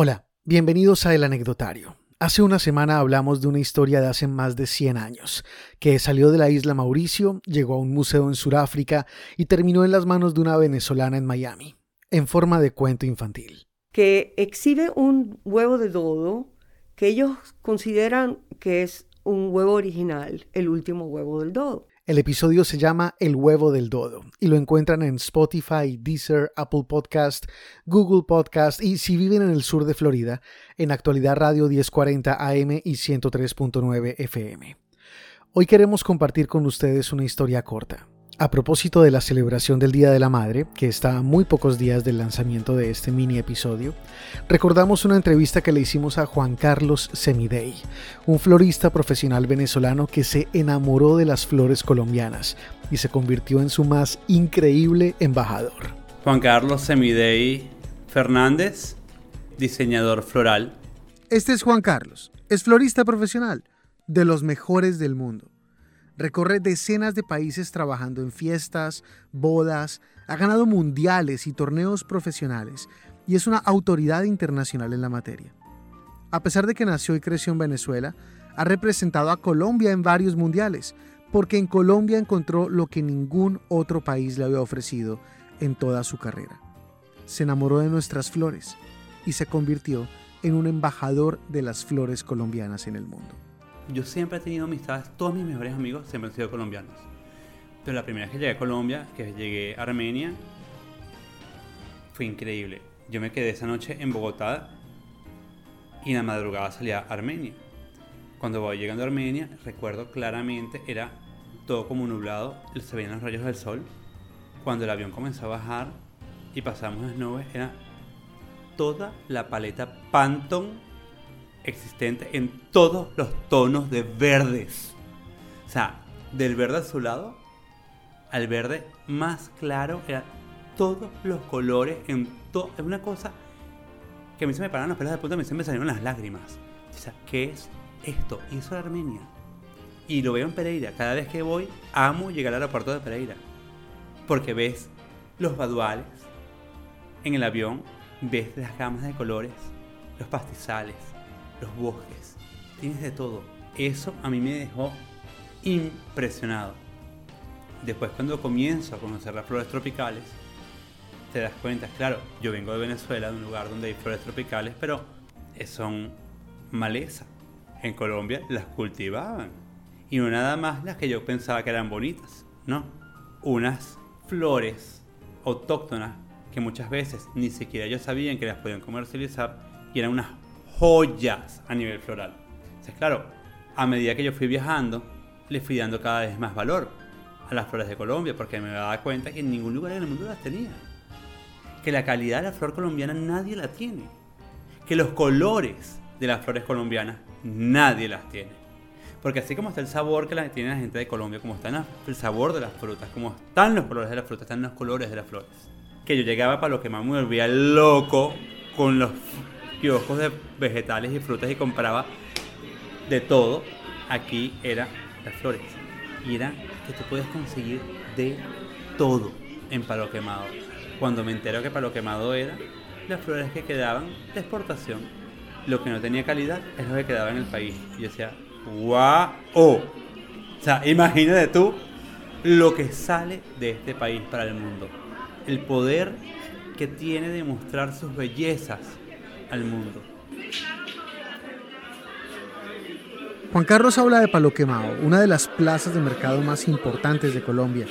Hola, bienvenidos a El Anecdotario. Hace una semana hablamos de una historia de hace más de 100 años, que salió de la isla Mauricio, llegó a un museo en Sudáfrica y terminó en las manos de una venezolana en Miami, en forma de cuento infantil. Que exhibe un huevo de dodo que ellos consideran que es un huevo original, el último huevo del dodo. El episodio se llama El huevo del dodo y lo encuentran en Spotify, Deezer, Apple Podcast, Google Podcast y si viven en el sur de Florida, en actualidad radio 1040 AM y 103.9 FM. Hoy queremos compartir con ustedes una historia corta a propósito de la celebración del Día de la Madre, que está a muy pocos días del lanzamiento de este mini episodio, recordamos una entrevista que le hicimos a Juan Carlos Semidey, un florista profesional venezolano que se enamoró de las flores colombianas y se convirtió en su más increíble embajador. Juan Carlos Semidey Fernández, diseñador floral. Este es Juan Carlos, es florista profesional, de los mejores del mundo Recorre decenas de países trabajando en fiestas, bodas, ha ganado mundiales y torneos profesionales y es una autoridad internacional en la materia. A pesar de que nació y creció en Venezuela, ha representado a Colombia en varios mundiales, porque en Colombia encontró lo que ningún otro país le había ofrecido en toda su carrera. Se enamoró de nuestras flores y se convirtió en un embajador de las flores colombianas en el mundo yo siempre he tenido amistades, todos mis mejores amigos siempre han sido colombianos. Pero la primera vez que llegué a Colombia, que llegué a Armenia, fue increíble. Yo me quedé esa noche en Bogotá y en la madrugada salía a Armenia. Cuando voy llegando a Armenia, recuerdo claramente, era todo como nublado, se veían los rayos del sol. Cuando el avión comenzó a bajar y pasamos las nubes, era toda la paleta Pantone existente en todos los tonos de verdes. O sea, del verde azulado al verde más claro, era todos los colores en todo. Es una cosa que a mí se me pararon los pelos de punta y me salieron las lágrimas. O sea, ¿qué es esto? Y eso es Armenia. Y lo veo en Pereira. Cada vez que voy, amo llegar al aeropuerto de Pereira. Porque ves los baduales en el avión, ves las gamas de colores, los pastizales, los bosques, tienes de todo. Eso a mí me dejó impresionado. Después cuando comienzo a conocer las flores tropicales, te das cuenta, claro, yo vengo de Venezuela, de un lugar donde hay flores tropicales, pero son maleza. En Colombia las cultivaban. Y no nada más las que yo pensaba que eran bonitas, no. Unas flores autóctonas que muchas veces ni siquiera ellos sabían que las podían comercializar y eran unas joyas a nivel floral. Entonces, claro, a medida que yo fui viajando, le fui dando cada vez más valor a las flores de Colombia, porque me daba cuenta que en ningún lugar en el mundo las tenía. Que la calidad de la flor colombiana nadie la tiene. Que los colores de las flores colombianas nadie las tiene. Porque así como está el sabor que la tiene la gente de Colombia, como está el sabor de las frutas, como están los colores de las frutas, están los colores de las flores. Que yo llegaba para lo que más me volvía loco con los kioscos de vegetales y frutas y compraba de todo. Aquí era las flores. Y era que tú puedes conseguir de todo en Palo Quemado. Cuando me entero que Palo Quemado era las flores que quedaban de exportación. Lo que no tenía calidad es lo que quedaba en el país. Y yo decía, ¡guau! O sea, imagínate tú lo que sale de este país para el mundo. El poder que tiene de mostrar sus bellezas al mundo. Juan Carlos habla de Palo Quemado, una de las plazas de mercado más importantes de Colombia.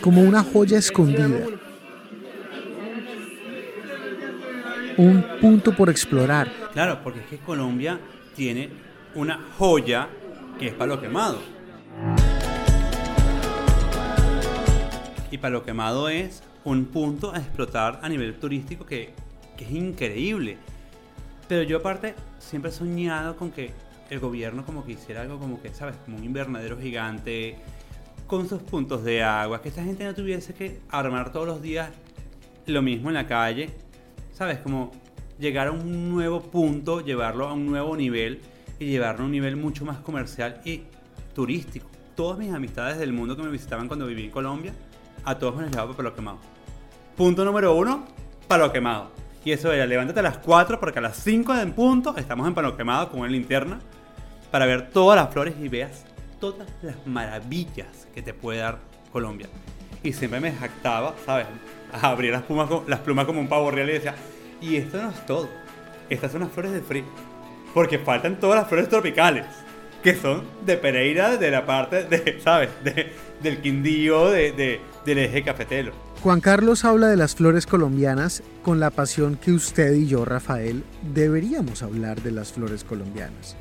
Como una joya escondida. Un punto por explorar. Claro, porque es que Colombia tiene una joya que es Palo Quemado. Y Palo Quemado es un punto a explotar a nivel turístico que, es increíble. Pero yo aparte siempre he soñado con que el gobierno como que hiciera algo como que, ¿sabes? Como un invernadero gigante con sus puntos de agua, que esta gente no tuviese que armar todos los días lo mismo en la calle, ¿sabes? Como llegar a un nuevo punto, llevarlo a un nuevo nivel y llevarlo a un nivel mucho más comercial y turístico. Todas mis amistades del mundo que me visitaban cuando viví en Colombia, a todos los llevaba por lo quemado. Punto número uno, palo quemado. Y eso era, levántate a las 4 porque a las 5 en punto estamos en palo quemado con una linterna para ver todas las flores y veas todas las maravillas que te puede dar Colombia. Y siempre me jactaba, ¿sabes? Abría las plumas, las plumas como un pavo real y decía, y esto no es todo. Estas son las flores de frío. Porque faltan todas las flores tropicales. Que son de Pereira, de la parte de, ¿sabes? De, del Quindío, de, del eje cafetero. Juan Carlos habla de las flores colombianas con la pasión que usted y yo, Rafael, deberíamos hablar de las flores colombianas.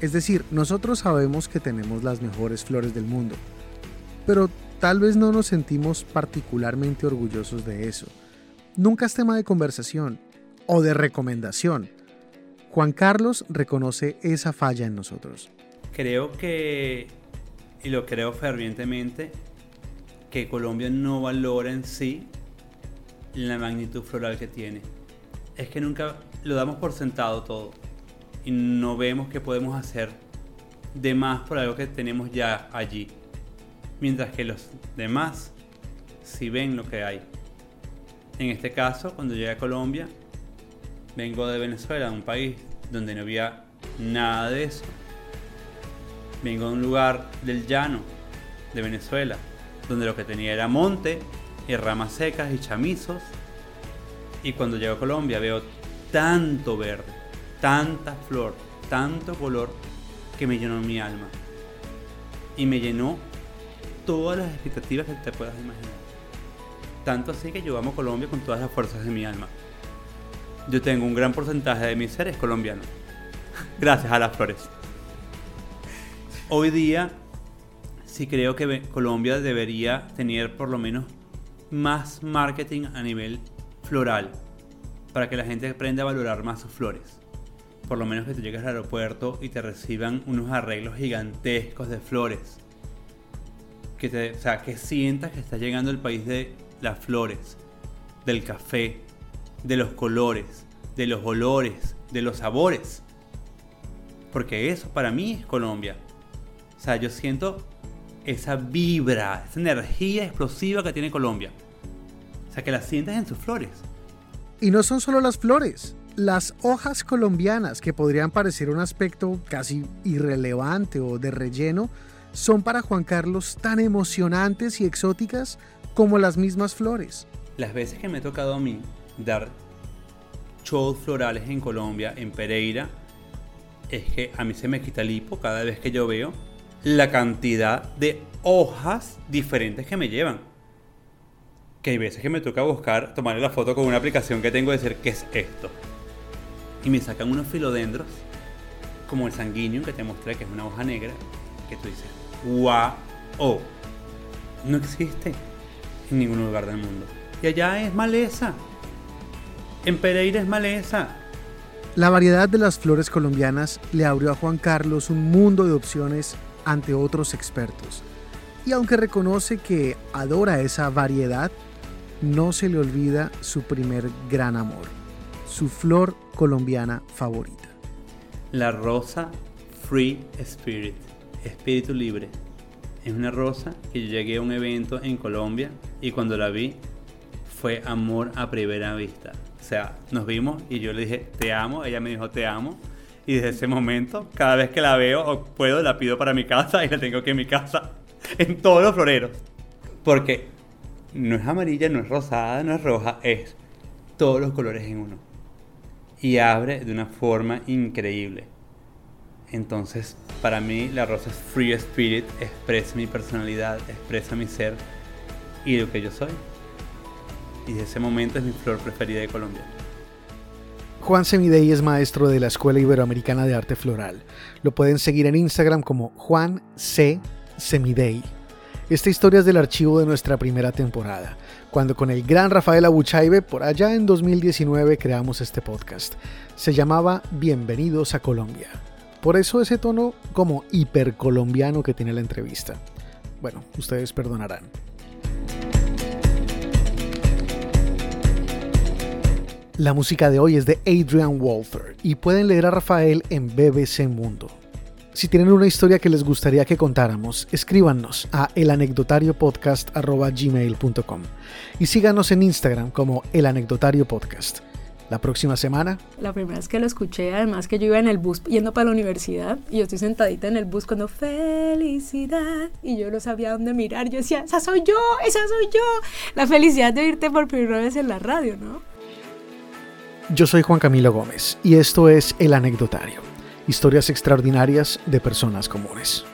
Es decir, nosotros sabemos que tenemos las mejores flores del mundo, pero tal vez no nos sentimos particularmente orgullosos de eso. Nunca es tema de conversación o de recomendación. Juan Carlos reconoce esa falla en nosotros. Creo que, y lo creo fervientemente, que Colombia no valora en sí la magnitud floral que tiene. Es que nunca lo damos por sentado todo y no vemos que podemos hacer de más por algo que tenemos ya allí. Mientras que los demás sí ven lo que hay. En este caso, cuando llegué a Colombia, vengo de Venezuela, un país donde no había nada de eso. Vengo de un lugar del llano de Venezuela, donde lo que tenía era monte y ramas secas y chamizos. Y cuando llego a Colombia veo tanto verde, tanta flor, tanto color que me llenó mi alma. Y me llenó todas las expectativas que te puedas imaginar. Tanto así que yo amo Colombia con todas las fuerzas de mi alma. Yo tengo un gran porcentaje de mis seres colombianos. Gracias a las flores. Hoy día sí creo que Colombia debería tener por lo menos más marketing a nivel floral para que la gente aprenda a valorar más sus flores. Por lo menos que te llegues al aeropuerto y te reciban unos arreglos gigantescos de flores. Que, te, o sea, que sientas que estás llegando al país de las flores, del café, de los colores, de los olores, de los sabores. Porque eso para mí es Colombia. Sea, yo siento esa vibra, esa energía explosiva que tiene Colombia. O sea, que la sientes en sus flores. Y no son solo las flores. Las hojas colombianas, que podrían parecer un aspecto casi irrelevante o de relleno, son para Juan Carlos tan emocionantes y exóticas como las mismas flores. Las veces que me ha tocado a mí dar shows florales en Colombia, en Pereira, es que a mí se me quita el hipo cada vez que yo veo la cantidad de hojas diferentes que me llevan. Que hay veces que me toca buscar, tomarle la foto con una aplicación que tengo y decir, ¿qué es esto? Y me sacan unos filodendros, como el sanguíneo que te mostré, que es una hoja negra, que tú dices, ¡guau! Oh, no existe en ningún lugar del mundo. Y allá es maleza. En Pereira es maleza. La variedad de las flores colombianas le abrió a Juan Carlos un mundo de opciones ante otros expertos. Y aunque reconoce que adora esa variedad, no se le olvida su primer gran amor, su flor colombiana favorita. La rosa Free Spirit, espíritu libre. Es una rosa que llegué a un evento en Colombia y cuando la vi fue amor a primera vista. O sea, nos vimos y yo le dije, te amo, ella me dijo, te amo. Y desde ese momento, cada vez que la veo o puedo, la pido para mi casa y la tengo aquí en mi casa, en todos los floreros. Porque no es amarilla, no es rosada, no es roja, es todos los colores en uno. Y abre de una forma increíble. Entonces, para mí, la rosa es Free Spirit, expresa mi personalidad, expresa mi ser y lo que yo soy. Y desde ese momento es mi flor preferida de Colombia. Juan Semidey es maestro de la Escuela Iberoamericana de Arte Floral. Lo pueden seguir en Instagram como Juan C. Semidey. Esta historia es del archivo de nuestra primera temporada, cuando con el gran Rafael Abuchaibe, por allá en 2019, creamos este podcast. Se llamaba Bienvenidos a Colombia. Por eso ese tono como hipercolombiano que tiene la entrevista. Bueno, ustedes perdonarán. La música de hoy es de Adrian Walther y pueden leer a Rafael en BBC Mundo. Si tienen una historia que les gustaría que contáramos, escríbanos a elanecdotariopodcast.gmail.com y síganos en Instagram como El Anecdotario Podcast. La próxima semana. La primera vez que lo escuché, además que yo iba en el bus yendo para la universidad y yo estoy sentadita en el bus cuando felicidad y yo no sabía dónde mirar. Yo decía, esa soy yo, esa soy yo. La felicidad de oírte por primera vez en la radio, ¿no? Yo soy Juan Camilo Gómez y esto es El Anecdotario. Historias extraordinarias de personas comunes.